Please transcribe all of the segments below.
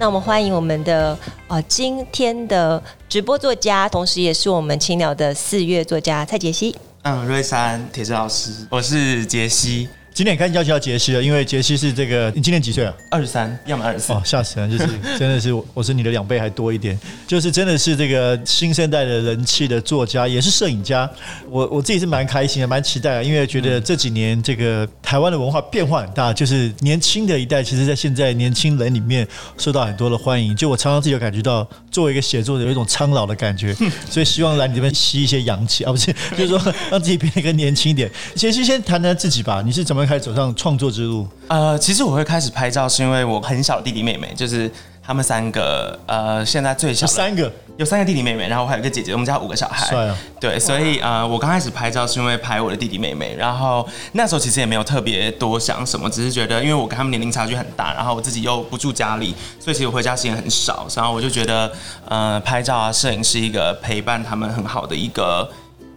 那我们欢迎我们的呃今天的直播作家，同时也是我们青鸟的四月作家蔡杰西。嗯，瑞山，铁子老师，我是杰西。今天也开始叫叫杰西了，因为杰西是这个，你今年几岁啊？二十三，要么二十四。哦，吓死人！就是 真的是，我是你的两倍还多一点。就是真的是这个新生代的人气的作家，也是摄影家。我我自己是蛮开心的，蛮期待的，因为觉得这几年这个台湾的文化变化很大，就是年轻的一代，其实在现在年轻人里面受到很多的欢迎。就我常常自己有感觉到，作为一个写作者，有一种苍老的感觉，所以希望来你这边吸一些阳气啊，不是，就是说让自己变得更年轻一点。杰西先谈谈自己吧，你是怎么？开始走上创作之路。呃，其实我会开始拍照，是因为我很小弟弟妹妹，就是他们三个。呃，现在最小的三个，有三个弟弟妹妹，然后我还有一个姐姐，我们家五个小孩。帅啊！对，所以呃，我刚开始拍照是因为拍我的弟弟妹妹，然后那时候其实也没有特别多想什么，只是觉得因为我跟他们年龄差距很大，然后我自己又不住家里，所以其实我回家时间很少，然后我就觉得呃，拍照啊，摄影是一个陪伴他们很好的一个。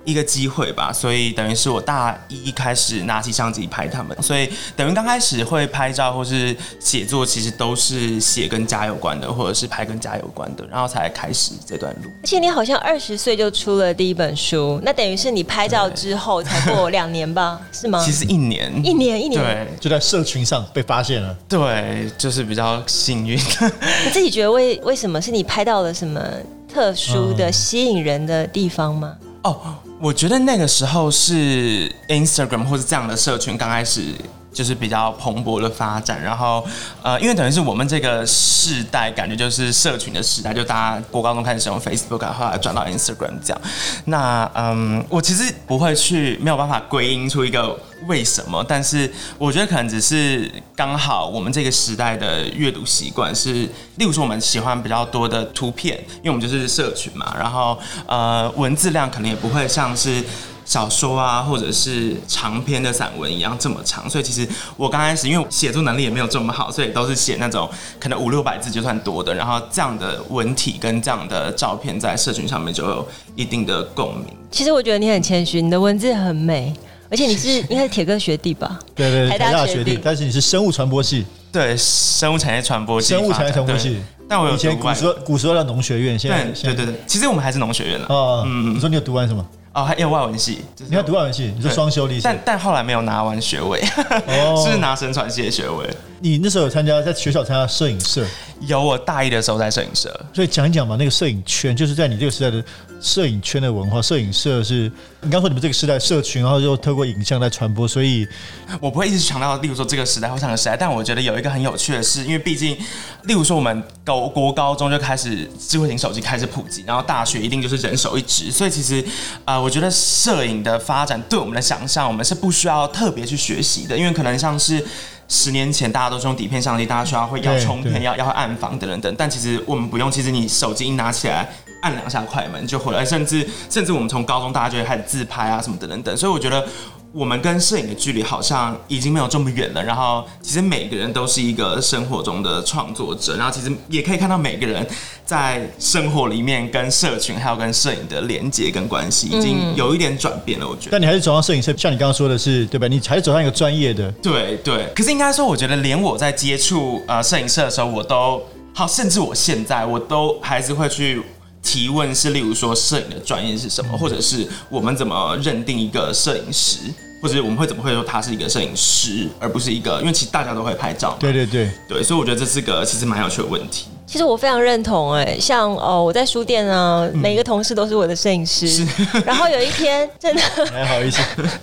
一个机会吧，所以等于是我大一开始拿起相机拍他们，所以等于刚开始会拍照或是写作，其实都是写跟家有关的，或者是拍跟家有关的，然后才开始这段路。而且你好像二十岁就出了第一本书，那等于是你拍照之后才过两年吧？是吗？其实一年，一年，一年，对，就在社群上被发现了。对，就是比较幸运。你自己觉得为为什么是你拍到了什么特殊的吸引人的地方吗？哦。我觉得那个时候是 Instagram 或是这样的社群刚开始就是比较蓬勃的发展，然后呃，因为等于是我们这个世代感觉就是社群的时代，就大家国高中开始使用 Facebook，后来转到 Instagram 这样。那嗯，我其实不会去没有办法归因出一个。为什么？但是我觉得可能只是刚好我们这个时代的阅读习惯是，例如说我们喜欢比较多的图片，因为我们就是社群嘛。然后呃，文字量可能也不会像是小说啊，或者是长篇的散文一样这么长。所以其实我刚开始因为写作能力也没有这么好，所以都是写那种可能五六百字就算多的。然后这样的文体跟这样的照片在社群上面就有一定的共鸣。其实我觉得你很谦虚，你的文字很美。而且你是应该是铁哥学弟吧？对对，台大 学弟。但是你是生物传播系，对，生物产业传播系，生物产业传播系。但我有以前古时候古时候的农学院，现在对对对，其实我们还是农学院的。哦，嗯，你说你有读完什么？哦，还有外文系，你要读外文系，你说双修历史，但但后来没有拿完学位，是拿神传系的学位。你那时候有参加在学校参加摄影社？有，我大一的时候在摄影社。所以讲一讲嘛，那个摄影圈就是在你这个时代的摄影圈的文化。摄影社是你刚说你们这个时代社群，然后又透过影像在传播，所以我不会一直强调，例如说这个时代或上个时代。但我觉得有一个很有趣的是，因为毕竟，例如说我们高国高中就开始智慧型手机开始普及，然后大学一定就是人手一支，所以其实、呃，我觉得摄影的发展对我们的想象，我们是不需要特别去学习的，因为可能像是。十年前大家都是用底片相机，大家需要会要冲片，要要暗房等等等。但其实我们不用，其实你手机一拿起来，按两下快门就回来。甚至甚至我们从高中大家就会开始自拍啊什么等等等。所以我觉得。我们跟摄影的距离好像已经没有这么远了。然后，其实每个人都是一个生活中的创作者。然后，其实也可以看到每个人在生活里面跟社群还有跟摄影的连接跟关系，已经有一点转变了。我觉得。但你还是走上摄影社，像你刚刚说的是，对吧？你还是走上一个专业的。对对。可是应该说，我觉得连我在接触呃摄影社的时候，我都好，甚至我现在我都还是会去。提问是，例如说摄影的专业是什么，或者是我们怎么认定一个摄影师，或者我们会怎么会说他是一个摄影师，而不是一个，因为其实大家都会拍照嘛。对对对对，所以我觉得这是个其实蛮有趣的问题。其实我非常认同哎、欸，像哦，我在书店啊，嗯、每一个同事都是我的摄影师。然后有一天，真的还好意思。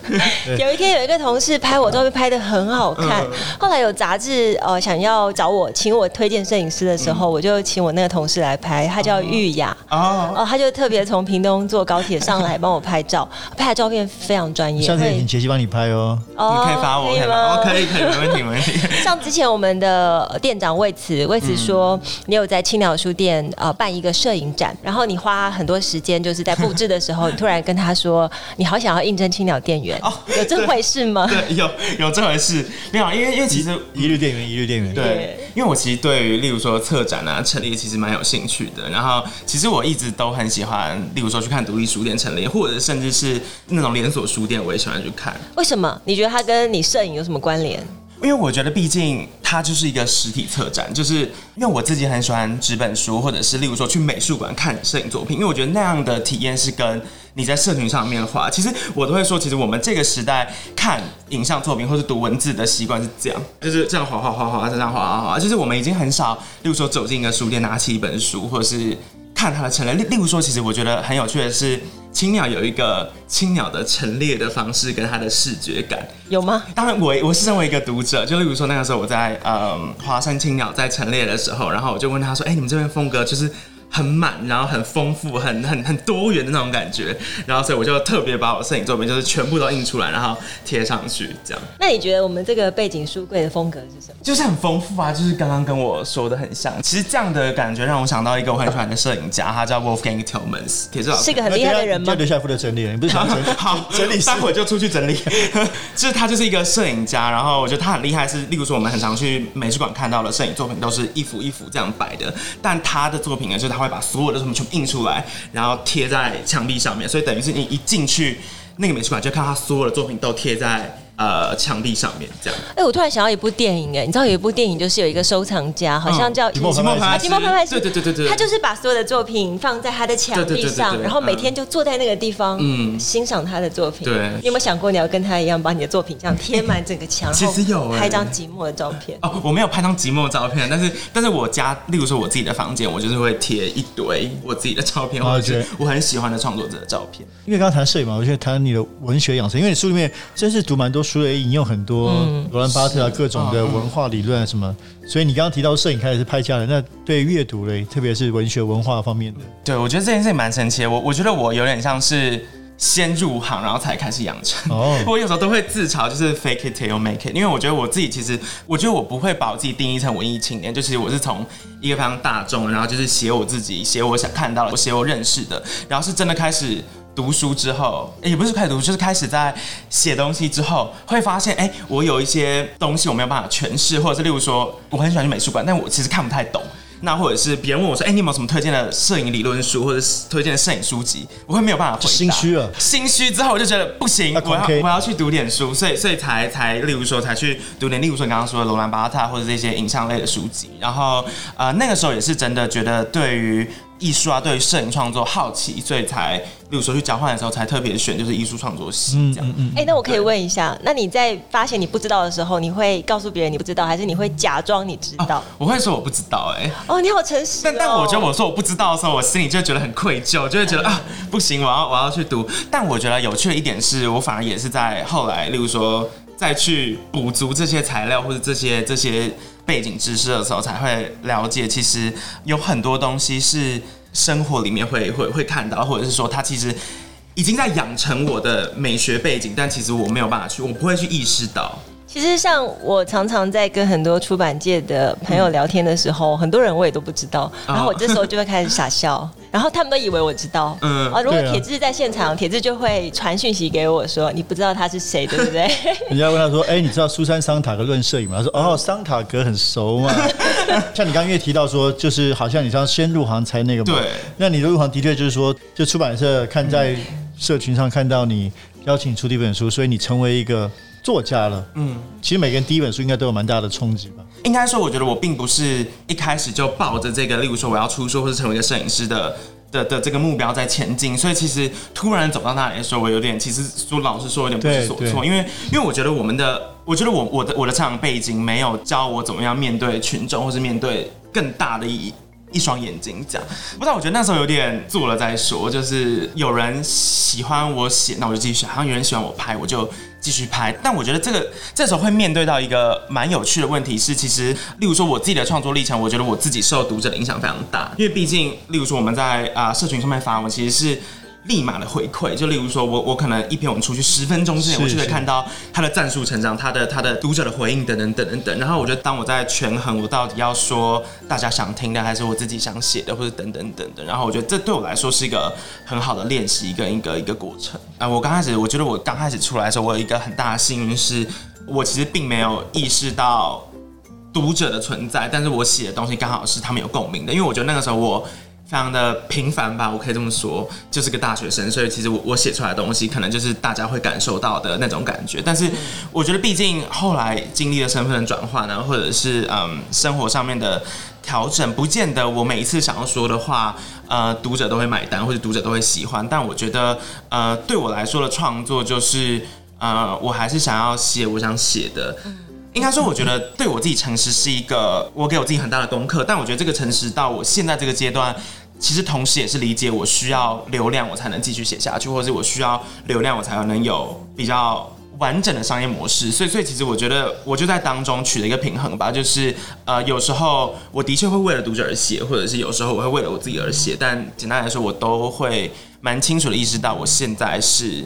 有一天有一个同事拍我照片拍的很好看，嗯、后来有杂志呃想要找我请我推荐摄影师的时候，嗯、我就请我那个同事来拍，他叫玉雅哦，哦，他就特别从屏东坐高铁上来帮我拍照，拍的照片非常专业。下次请杰西帮你拍哦，哦你可以发我可以吗？可以可以没问题没问题。像之前我们的店长魏慈，魏慈说。嗯你有在青鸟书店呃办一个摄影展，然后你花很多时间，就是在布置的时候，你突然跟他说，你好想要应征青鸟店员，哦，有这回事吗？对，有有这回事。没有，因为因为其实一日店员，一日店员。对，因为我其实对于例如说策展啊陈列其实蛮有兴趣的。然后其实我一直都很喜欢，例如说去看独立书店陈列，或者甚至是那种连锁书店，我也喜欢去看。为什么？你觉得它跟你摄影有什么关联？因为我觉得，毕竟它就是一个实体策展，就是因为我自己很喜欢纸本书，或者是例如说去美术馆看摄影作品，因为我觉得那样的体验是跟你在社群上面画。其实我都会说，其实我们这个时代看影像作品或是读文字的习惯是这样，就是这样画画画画，这样画画画。就是我们已经很少，例如说走进一个书店，拿起一本书，或者是看它的陈列。例例如说，其实我觉得很有趣的是。青鸟有一个青鸟的陈列的方式跟它的视觉感，有吗？当然我，我我是身为一个读者，就例如说那个时候我在嗯华山青鸟在陈列的时候，然后我就问他说：“哎、欸，你们这边风格就是？”很满，然后很丰富，很很很多元的那种感觉，然后所以我就特别把我摄影作品就是全部都印出来，然后贴上去，这样。那你觉得我们这个背景书柜的风格是什么？就是很丰富啊，就是刚刚跟我说的很像。其实这样的感觉让我想到一个我很喜欢的摄影家，他叫 Wolfgang Tillmans，铁志老师，是一个很厉害的人吗？就留下负责整理，你不是想整理？好，整理，待会就出去整理。就是他就是一个摄影家，然后我觉得他很厉害，是例如说我们很常去美术馆看到的摄影作品都是一幅一幅这样摆的，但他的作品呢，就是他会把所有的什么全部。印出来，然后贴在墙壁上面，所以等于是你一进去那个美术馆，就看他所有的作品都贴在。呃，墙壁上面这样。哎、欸，我突然想到一部电影，哎，你知道有一部电影就是有一个收藏家，好像叫寂寞拍拍寂寞拍拍师，对对对对对，他就是把所有的作品放在他的墙壁上，然后每天就坐在那个地方，嗯，欣赏他的作品。对，你有没有想过你要跟他一样，把你的作品这样贴满整个墙？其实有，拍张寂寞的照片。哦，我没有拍张寂寞的照片，但是但是我家，例如说我自己的房间，我就是会贴一堆我自己的照片，或者是我很喜欢的创作者的照片。因为刚刚谈摄影嘛，我觉得谈你的文学养成，因为你书里面真是读蛮多书的，引用很多。多罗兰巴特啊，各种的文化理论啊什么，所以你刚刚提到摄影开始是拍家人，那对阅读嘞，特别是文学文化方面的，对我觉得这件事情蛮神奇的。我我觉得我有点像是先入行，然后才开始养成。哦，我有时候都会自嘲，就是 fake it till you make it，因为我觉得我自己其实，我觉得我不会把我自己定义成文艺青年，就其实我是从一个非常大众，然后就是写我自己，写我想看到的，我写我认识的，然后是真的开始。读书之后，也不是开始读，就是开始在写东西之后，会发现，哎，我有一些东西我没有办法诠释，或者是例如说，我很喜欢去美术馆，但我其实看不太懂。那或者是别人问我说，哎，你有没有什么推荐的摄影理论书，或者是推荐的摄影书籍？我会没有办法回答。心虚了，心虚之后我就觉得不行，我要我要去读点书，所以所以才才例如说才去读点，例如说你刚刚说的罗兰巴特或者这些影像类的书籍。然后呃那个时候也是真的觉得对于。艺术啊，对于摄影创作好奇，所以才，例如说去交换的时候，才特别选就是艺术创作系这样。哎、嗯嗯欸，那我可以问一下，那你在发现你不知道的时候，你会告诉别人你不知道，还是你会假装你知道？哦、我会说我不知道、欸，哎。哦，你好诚实、哦。但但我觉得我说我不知道的时候，我心里就觉得很愧疚，就会觉得啊，不行，我要我要去读。但我觉得有趣的一点是，我反而也是在后来，例如说再去补足这些材料或者这些这些背景知识的时候，才会了解，其实有很多东西是。生活里面会会会看到，或者是说他其实已经在养成我的美学背景，但其实我没有办法去，我不会去意识到。其实像我常常在跟很多出版界的朋友聊天的时候，嗯、很多人我也都不知道，然后我这时候就会开始傻笑，哦、然后他们都以为我知道。嗯啊，如果铁志在现场，铁志、啊、就会传讯息给我说：“你不知道他是谁，对不对？” 人家问他说：“哎、欸，你知道苏珊·桑塔格论摄影吗？”他说：“哦，桑塔格很熟嘛。”像你刚刚也提到说，就是好像你像先入行才那个嘛。对。那你的入行的确就是说，就出版社看在社群上看到你邀请出第一本书，所以你成为一个。作家了，嗯，其实每个人第一本书应该都有蛮大的冲击吧。应该说，我觉得我并不是一开始就抱着这个，例如说我要出书或者成为一个摄影师的的的这个目标在前进。所以其实突然走到那里的时候，我有点，其实说老实说，有点不知所措。因为因为我觉得我们的，我觉得我我的我的成长背景没有教我怎么样面对群众，或是面对更大的一一双眼睛这样。不知道，我觉得那时候有点做了再说，就是有人喜欢我写，那我就继续写；好像有人喜欢我拍，我就。继续拍，但我觉得这个这时候会面对到一个蛮有趣的问题是，其实，例如说我自己的创作历程，我觉得我自己受读者的影响非常大，因为毕竟，例如说我们在啊、社群上面发文，其实是。立马的回馈，就例如说我我可能一篇文出去十分钟之内，我就可以看到他的战术成长，他的他的读者的回应等等等等等。然后我觉得当我在权衡我到底要说大家想听的，还是我自己想写的，或者等等等等。然后我觉得这对我来说是一个很好的练习，一个一个一个过程。啊，我刚开始我觉得我刚开始出来的时候，我有一个很大的幸运是，我其实并没有意识到读者的存在，但是我写的东西刚好是他们有共鸣的，因为我觉得那个时候我。非常的平凡吧，我可以这么说，就是个大学生，所以其实我我写出来的东西，可能就是大家会感受到的那种感觉。但是我觉得，毕竟后来经历了身份的转换呢，或者是嗯生活上面的调整，不见得我每一次想要说的话，呃，读者都会买单，或者读者都会喜欢。但我觉得，呃，对我来说的创作，就是呃，我还是想要写我想写的。应该说，我觉得对我自己诚实是一个我给我自己很大的功课。但我觉得这个诚实到我现在这个阶段。其实同时也是理解，我需要流量，我才能继续写下去，或者是我需要流量，我才能有比较完整的商业模式。所以，所以其实我觉得，我就在当中取了一个平衡吧。就是呃，有时候我的确会为了读者而写，或者是有时候我会为了我自己而写。但简单来说，我都会蛮清楚的意识到，我现在是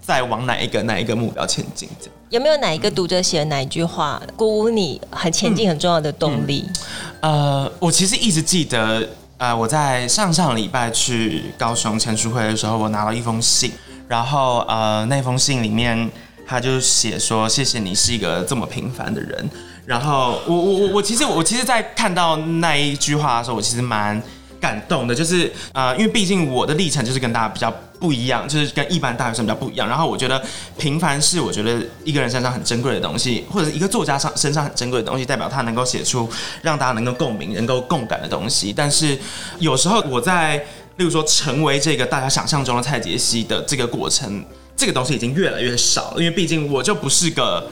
在往哪一个哪一个目标前进。这样有没有哪一个读者写的哪一句话鼓舞你很前进很重要的动力？嗯嗯、呃，我其实一直记得。呃，我在上上礼拜去高雄签书会的时候，我拿了一封信，然后呃，那封信里面他就写说：“谢谢你是一个这么平凡的人。”然后我我我我其实我其实，在看到那一句话的时候，我其实蛮。感动的，就是呃，因为毕竟我的历程就是跟大家比较不一样，就是跟一般大学生比较不一样。然后我觉得平凡是我觉得一个人身上很珍贵的东西，或者一个作家上身上很珍贵的东西，代表他能够写出让大家能够共鸣、能够共感的东西。但是有时候我在，例如说成为这个大家想象中的蔡杰西的这个过程，这个东西已经越来越少了，因为毕竟我就不是个。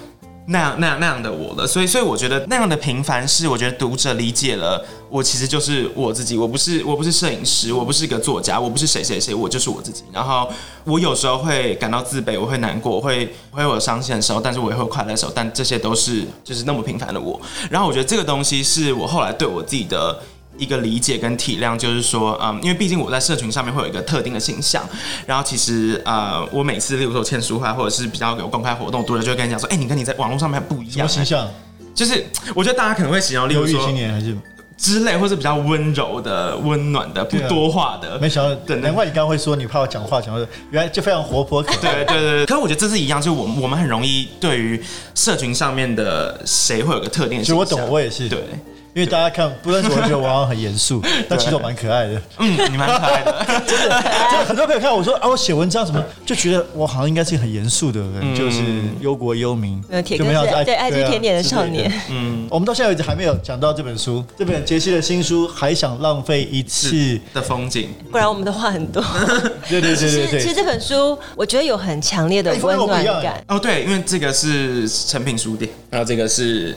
那样那样那样的我了，所以所以我觉得那样的平凡是我觉得读者理解了我其实就是我自己，我不是我不是摄影师，我不是一个作家，我不是谁谁谁，我就是我自己。然后我有时候会感到自卑，我会难过，我会我会有伤心的时候，但是我也会快乐的时候，但这些都是就是那么平凡的我。然后我觉得这个东西是我后来对我自己的。一个理解跟体谅，就是说，嗯，因为毕竟我在社群上面会有一个特定的形象，然后其实，呃，我每次，例如说签书会或者是比较有公开活动，读者就会跟你讲说，哎、欸，你跟你在网络上面不一样。形象？就是我觉得大家可能会形容，例如说，青年还是之类，或是比较温柔的、温暖的、不多话的。没想到，对，难怪你刚刚会说你怕我讲话讲的，原来就非常活泼。对对对对。可是我觉得这是一样，就是我们我们很容易对于社群上面的谁会有个特定的。其实我懂，我也是。对。因为大家看，不认识我觉得我好像很严肃，但其实我蛮可爱的。嗯，你蛮可爱的，真的。真的很多朋友看我说啊，我写文章什么，就觉得我好像应该是很严肃的人，嗯、就是忧国忧民。嗯，铁哥是对爱吃甜点的少年。嗯，我们到现在为止还没有讲到这本书，这本杰西的新书《还想浪费一次的风景》。不然我们的话很多。对对对对对。其实这本书我觉得有很强烈的温暖感。哦，对，因为这个是成品书店，然后这个是。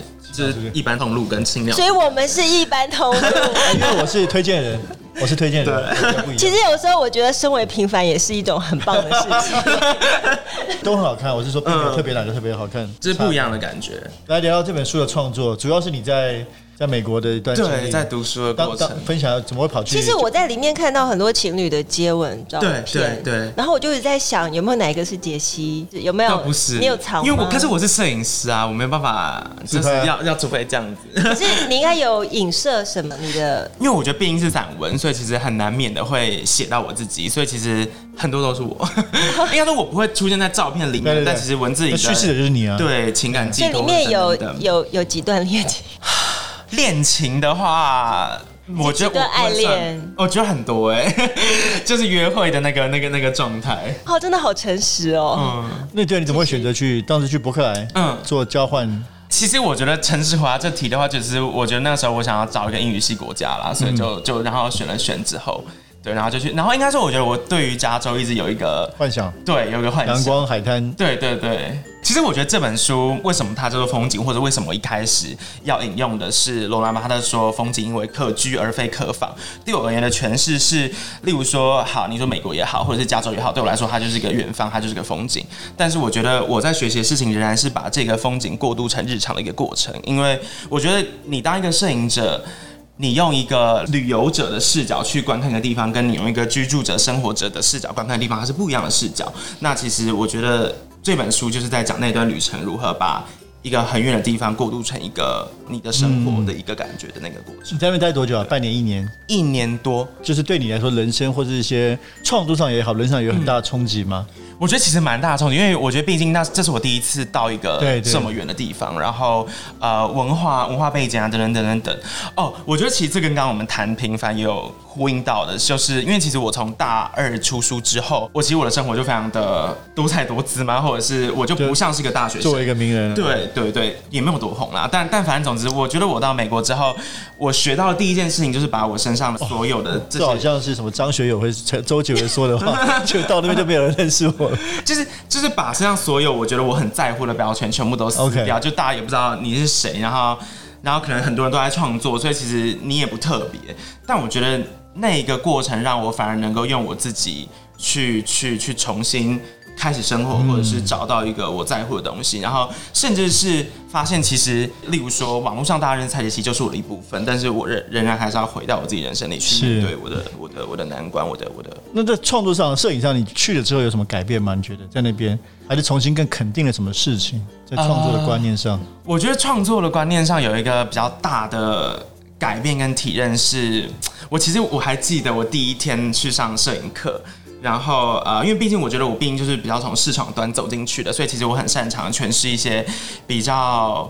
是一般通路跟轻量，所以我们是一般通路。因为我是推荐人，我是推荐人。其实有时候我觉得身为平凡也是一种很棒的事情。都很好看，我是说，特别哪个特别好看，这是不一样的感觉。来聊聊这本书的创作，主要是你在。在美国的一段经历，对，在读书的过程，分享怎么会跑去？其实我在里面看到很多情侣的接吻照片，对对对。然后我就一直在想，有没有哪一个是杰西？有没有？不是，你有藏？因为我可是我是摄影师啊，我没有办法，就是要要除非这样子。可是你应该有影射什么？你的？因为我觉得毕竟是散文，所以其实很难免的会写到我自己，所以其实很多都是我。应该说我不会出现在照片里面，但其实文字里叙事的就是你啊。对，情感记录。这里面有有有几段恋情。恋情的话，我觉得爱恋，我觉得很多哎、欸，就是约会的那个、那个、那个状态。哦，真的好诚实哦。嗯，那对，你怎么会选择去当时去伯克莱嗯做交换？其实我觉得诚实回答这题的话，就是我觉得那个时候我想要找一个英语系国家啦，所以就就然后选了选之后。对，然后就去，然后应该说，我觉得我对于加州一直有一个幻想，对，有一个幻想，阳光海滩，对对对。其实我觉得这本书为什么它叫做风景，或者为什么一开始要引用的是罗兰巴特说风景因为客居而非客访。对我而言的诠释是，例如说，好，你说美国也好，或者是加州也好，对我来说它就是一个远方，它就是个风景。但是我觉得我在学习的事情仍然是把这个风景过渡成日常的一个过程，因为我觉得你当一个摄影者。你用一个旅游者的视角去观看一个地方，跟你用一个居住者、生活者的视角观看的地方，它是不一样的视角。那其实我觉得这本书就是在讲那段旅程如何把一个很远的地方过渡成一个你的生活的一个感觉的那个过程。你在那边待多久啊？半年、一年？一年多。就是对你来说，人生或者一些创作上也好，人生有很大的冲击吗？嗯我觉得其实蛮大的冲击，因为我觉得毕竟那这是我第一次到一个这么远的地方，然后呃文化文化背景啊等等等等等。哦，我觉得其实这跟刚刚我们谈平凡也有呼应到的，就是因为其实我从大二出书之后，我其实我的生活就非常的多彩多姿嘛，或者是我就不像是一个大学生，作为一个名人，对对对，也没有多红啦。但但反正总之，我觉得我到美国之后，我学到的第一件事情就是把我身上的所有的这，这好像是什么张学友会周杰伦说的话，就到那边就没有人认识我。就是就是把身上所有我觉得我很在乎的标签全部都撕掉.就大家也不知道你是谁，然后然后可能很多人都在创作，所以其实你也不特别。但我觉得那一个过程让我反而能够用我自己去去去重新。开始生活，或者是找到一个我在乎的东西，嗯、然后甚至是发现，其实例如说，网络上大家认识蔡杰希就是我的一部分，但是我仍仍然还是要回到我自己人生里去面对我的我的我的难关，我的我的。那在创作上、摄影上，你去了之后有什么改变吗？你觉得在那边还是重新更肯定了什么事情？在创作的观念上，呃、我觉得创作的观念上有一个比较大的改变跟体认，是我其实我还记得我第一天去上摄影课。然后呃，因为毕竟我觉得我毕竟就是比较从市场端走进去的，所以其实我很擅长诠释一些比较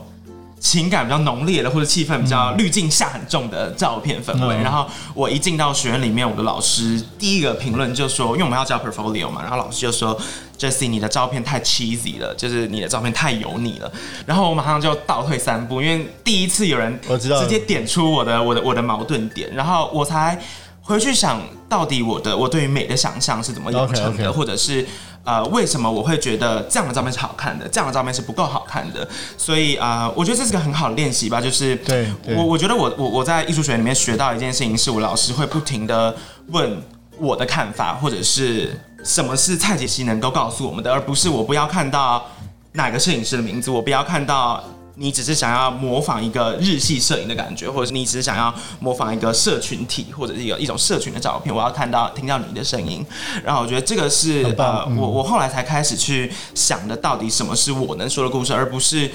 情感比较浓烈的，或者气氛比较滤镜下很重的照片氛围。嗯、然后我一进到学院里面，我的老师第一个评论就说，因为我们要交 portfolio 嘛，然后老师就说，Jesse，你的照片太 cheesy 了，就是你的照片太油腻了。然后我马上就倒退三步，因为第一次有人直接点出我的我的我的矛盾点，然后我才。回去想到底我的我对于美的想象是怎么养成的，okay, okay. 或者是呃为什么我会觉得这样的照片是好看的，这样的照片是不够好看的？所以啊、呃，我觉得这是个很好的练习吧。就是对，对我我觉得我我我在艺术学院里面学到一件事情，是我老师会不停的问我的看法，或者是什么是蔡杰希能够告诉我们的，而不是我不要看到哪个摄影师的名字，我不要看到。你只是想要模仿一个日系摄影的感觉，或者是你只是想要模仿一个社群体，或者是一个一种社群的照片。我要看到、听到你的声音，然后我觉得这个是呃，我我后来才开始去想的，到底什么是我能说的故事，而不是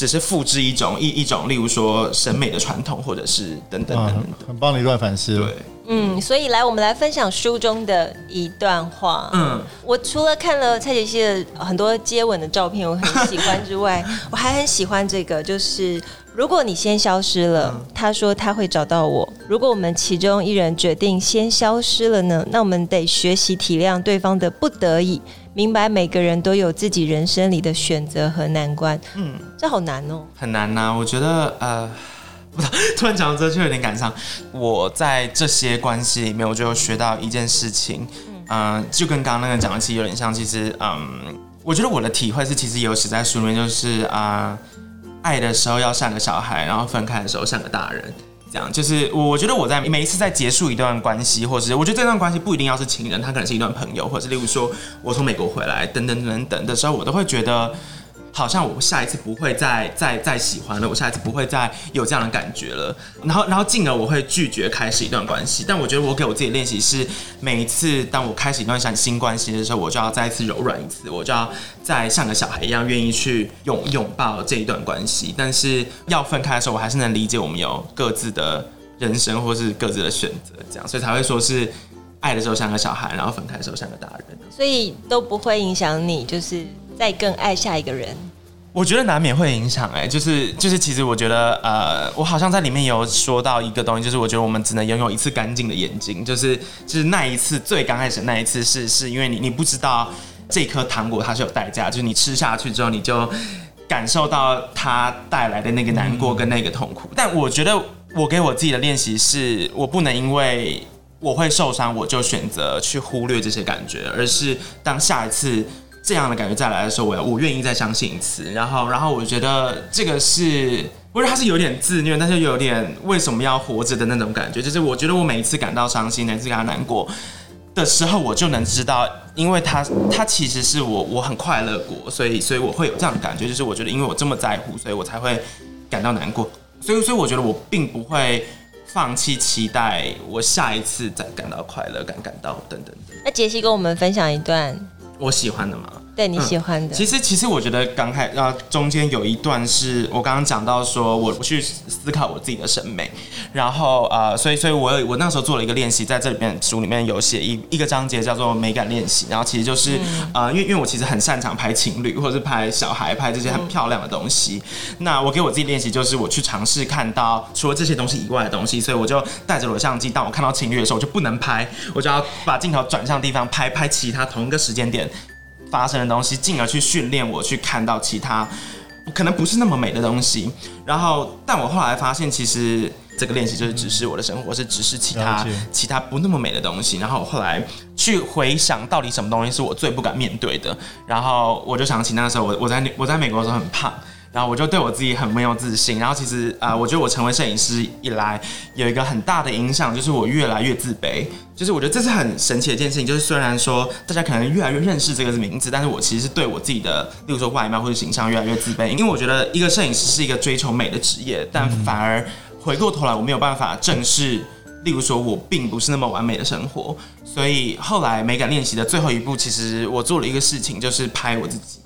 只是复制一种一一种，例如说审美的传统，或者是等等等等。很棒的一段反思。对。嗯，所以来我们来分享书中的一段话。嗯，我除了看了蔡杰希的很多接吻的照片，我很喜欢之外，我还很喜欢这个，就是如果你先消失了，他说他会找到我。如果我们其中一人决定先消失了呢？那我们得学习体谅对方的不得已，明白每个人都有自己人生里的选择和难关。嗯，这好难哦，很难呐、啊。我觉得呃。不 突然讲到这，就有点感伤。我在这些关系里面，我就学到一件事情，嗯、呃，就跟刚刚那个讲的其实有点像。其实，嗯，我觉得我的体会是，其实也有写在书里面，就是啊、呃，爱的时候要像个小孩，然后分开的时候像个大人。这样，就是我觉得我在每一次在结束一段关系，或者是我觉得这段关系不一定要是情人，他可能是一段朋友，或者是例如说我从美国回来等等等等的时候，我都会觉得。好像我下一次不会再再再喜欢了，我下一次不会再有这样的感觉了。然后，然后进而我会拒绝开始一段关系。但我觉得我给我自己练习是，每一次当我开始一段像新关系的时候，我就要再一次柔软一次，我就要再像个小孩一样，愿意去拥拥抱这一段关系。但是要分开的时候，我还是能理解我们有各自的人生或是各自的选择，这样，所以才会说是爱的时候像个小孩，然后分开的时候像个大人。所以都不会影响你，就是。再更爱下一个人，我觉得难免会影响。哎，就是就是，其实我觉得，呃，我好像在里面有说到一个东西，就是我觉得我们只能拥有一次干净的眼睛，就是就是那一次最刚开始那一次是，是是因为你你不知道这颗糖果它是有代价，就是你吃下去之后，你就感受到它带来的那个难过跟那个痛苦。但我觉得我给我自己的练习是，我不能因为我会受伤，我就选择去忽略这些感觉，而是当下一次这样的感觉再来的时候，我要我愿意再相信一次。然后，然后我觉得这个是，不是他是有点自虐，但是又有点为什么要活着的那种感觉。就是我觉得我每一次感到伤心，每次感到难过的时候，我就能知道，因为他他其实是我我很快乐过，所以所以我会有这样的感觉。就是我觉得，因为我这么在乎，所以我才会感到难过。所以所以我觉得我并不会。放弃期待，我下一次再感到快乐，感感到等等。那杰西跟我们分享一段我喜欢的吗？对你喜欢的，嗯、其实其实我觉得刚开啊中间有一段是我刚刚讲到说，我去思考我自己的审美，然后啊、呃，所以所以我我那时候做了一个练习，在这里面书里面有写一一个章节叫做美感练习，然后其实就是啊、嗯呃，因为因为我其实很擅长拍情侣或者是拍小孩，拍这些很漂亮的东西。嗯、那我给我自己练习就是我去尝试看到除了这些东西以外的东西，所以我就带着我的相机，当我看到情侣的时候，我就不能拍，我就要把镜头转向地方拍拍其他同一个时间点。发生的东西，进而去训练我去看到其他可能不是那么美的东西。然后，但我后来发现，其实这个练习就是指示我的生活，是指示其他其他不那么美的东西。然后我后来去回想到底什么东西是我最不敢面对的。然后我就想起那个时候，我我在我在美国的时候很胖。然后我就对我自己很没有自信，然后其实啊、呃，我觉得我成为摄影师以来有一个很大的影响，就是我越来越自卑。就是我觉得这是很神奇的一件事情，就是虽然说大家可能越来越认识这个名字，但是我其实是对我自己的，例如说外貌或者形象越来越自卑，因为我觉得一个摄影师是一个追求美的职业，但反而回过头来我没有办法正视，例如说我并不是那么完美的生活，所以后来美感练习的最后一步，其实我做了一个事情，就是拍我自己。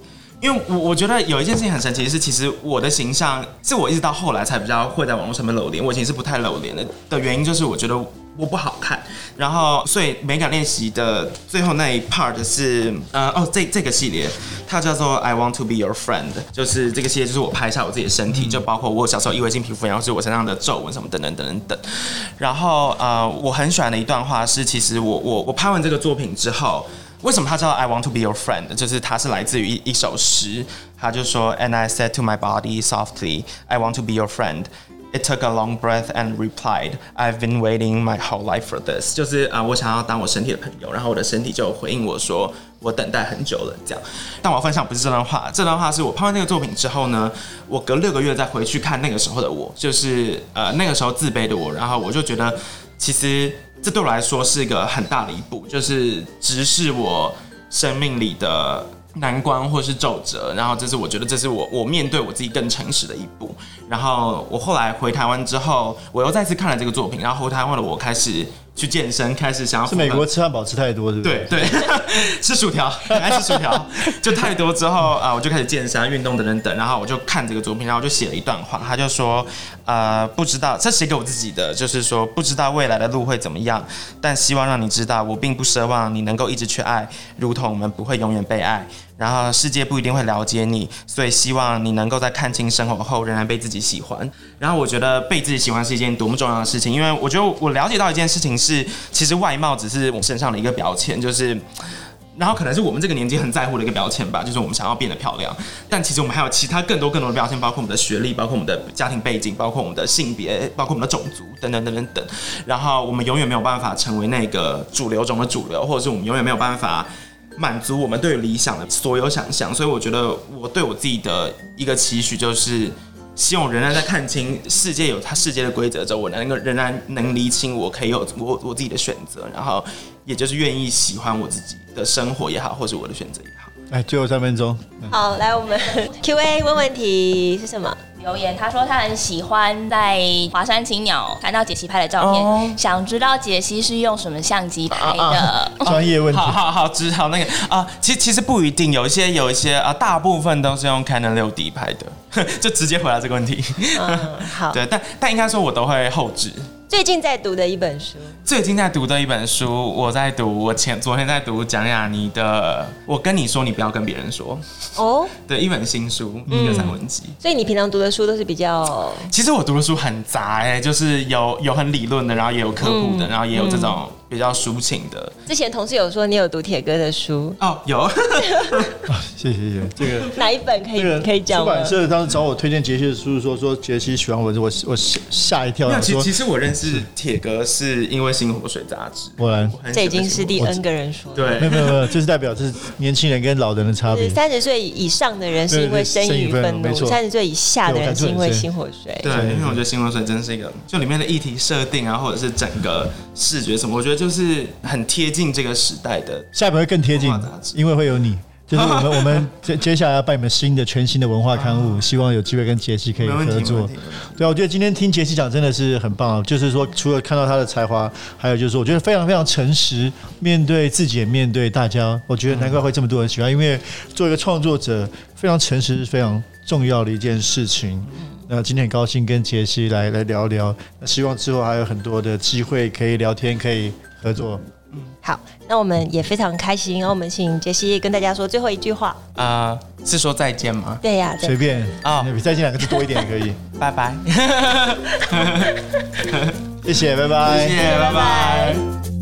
因为我我觉得有一件事情很神奇的是，其实我的形象是我一直到后来才比较会在网络上面露脸，我以前是不太露脸的。的原因就是我觉得我不好看，然后所以美感练习的最后那一 part 是，呃哦这这个系列它叫做 I want to be your friend，就是这个系列就是我拍下我自己的身体，就包括我小时候异位性皮肤，然后是我身上的皱纹什么等等等等等。然后呃我很喜欢的一段话是，其实我我我拍完这个作品之后。为什么他知道 I want to be your friend？就是他是来自于一一首诗，他就说，And I said to my body softly, I want to be your friend. It took a long breath and replied, I've been waiting my whole life for this。就是啊，我想要当我身体的朋友，然后我的身体就回应我说，我等待很久了。这样，但我要分享不是这段话，这段话是我拍完那个作品之后呢，我隔六个月再回去看那个时候的我，就是呃那个时候自卑的我，然后我就觉得其实。这对我来说是一个很大的一步，就是直视我生命里的难关或是皱褶，然后这是我觉得这是我我面对我自己更诚实的一步。然后我后来回台湾之后，我又再次看了这个作品，然后回台湾的我开始。去健身，开始想要。是美国吃汉堡吃太多，是不是？对对，吃薯条，很爱吃薯条，就太多之后啊，我就开始健身、运动等等等。然后我就看这个作品，然后我就写了一段话，他就说，呃，不知道这写给我自己的，就是说不知道未来的路会怎么样，但希望让你知道，我并不奢望你能够一直去爱，如同我们不会永远被爱。然后世界不一定会了解你，所以希望你能够在看清生活后，仍然被自己喜欢。然后我觉得被自己喜欢是一件多么重要的事情，因为我觉得我了解到一件事情是，其实外貌只是我身上的一个标签，就是，然后可能是我们这个年纪很在乎的一个标签吧，就是我们想要变得漂亮。但其实我们还有其他更多更多的标签，包括我们的学历，包括我们的家庭背景，包括我们的性别，包括我们的种族等等等等等。然后我们永远没有办法成为那个主流中的主流，或者是我们永远没有办法。满足我们对理想的所有想象，所以我觉得我对我自己的一个期许就是，希望仍然在看清世界有它世界的规则之后，我能够仍然能理清我可以有我我自己的选择，然后也就是愿意喜欢我自己的生活也好，或是我的选择也好。来，最后三分钟。好，来我们 Q&A 问问题是什么？留言，他说他很喜欢在华山青鸟看到杰西拍的照片，哦、想知道杰西是用什么相机拍的？专、啊啊、业问题。好好好，知道那个啊，其实其实不一定，有一些有一些啊，大部分都是用 Canon 六 D 拍的，就直接回答这个问题。嗯、好，对，但但应该说我都会后制。最近在读的一本书，最近在读的一本书，我在读，我前昨天在读蒋雅妮的。我跟你说，你不要跟别人说哦。对，一本新书，一个散文集。所以你平常读的书都是比较……其实我读的书很杂哎、欸，就是有有很理论的，然后也有科普的，嗯、然后也有这种。比较抒情的。之前同事有说你有读铁哥的书哦，有，谢谢谢谢。这个 哪一本可以、这个、可以讲？出版社当时找我推荐杰西的书，说说杰西喜欢我，我我吓一跳。那其实其实我认识铁哥是因为《新火水》杂志，果然这已经是第 N 个人说，对，没有没有没有，这是代表这是年轻人跟老人的差别。三十岁以上的人是因为生于愤怒，三十岁以下的人是因为《新火水》。对，因为我觉得《新火水》真的是一个，就里面的议题设定啊，或者是整个视觉什么，我觉得就是很贴近这个时代的。下一本会更贴近，因为会有你。就是我们 我们接接下来要办你们新的全新的文化刊物，希望有机会跟杰西可以合作。对啊，我觉得今天听杰西讲真的是很棒，就是说除了看到他的才华，还有就是说我觉得非常非常诚实，面对自己也面对大家。我觉得难怪会这么多人喜欢，因为做一个创作者，非常诚实是非常重要的一件事情。那今天很高兴跟杰西来来聊聊，那希望之后还有很多的机会可以聊天，可以合作。嗯好，那我们也非常开心。然后我们请杰西跟大家说最后一句话。啊、呃，是说再见吗？对呀、啊，随便啊，比、哦、再见两个字多一点也可以。拜拜。谢谢，拜拜。谢谢，拜拜。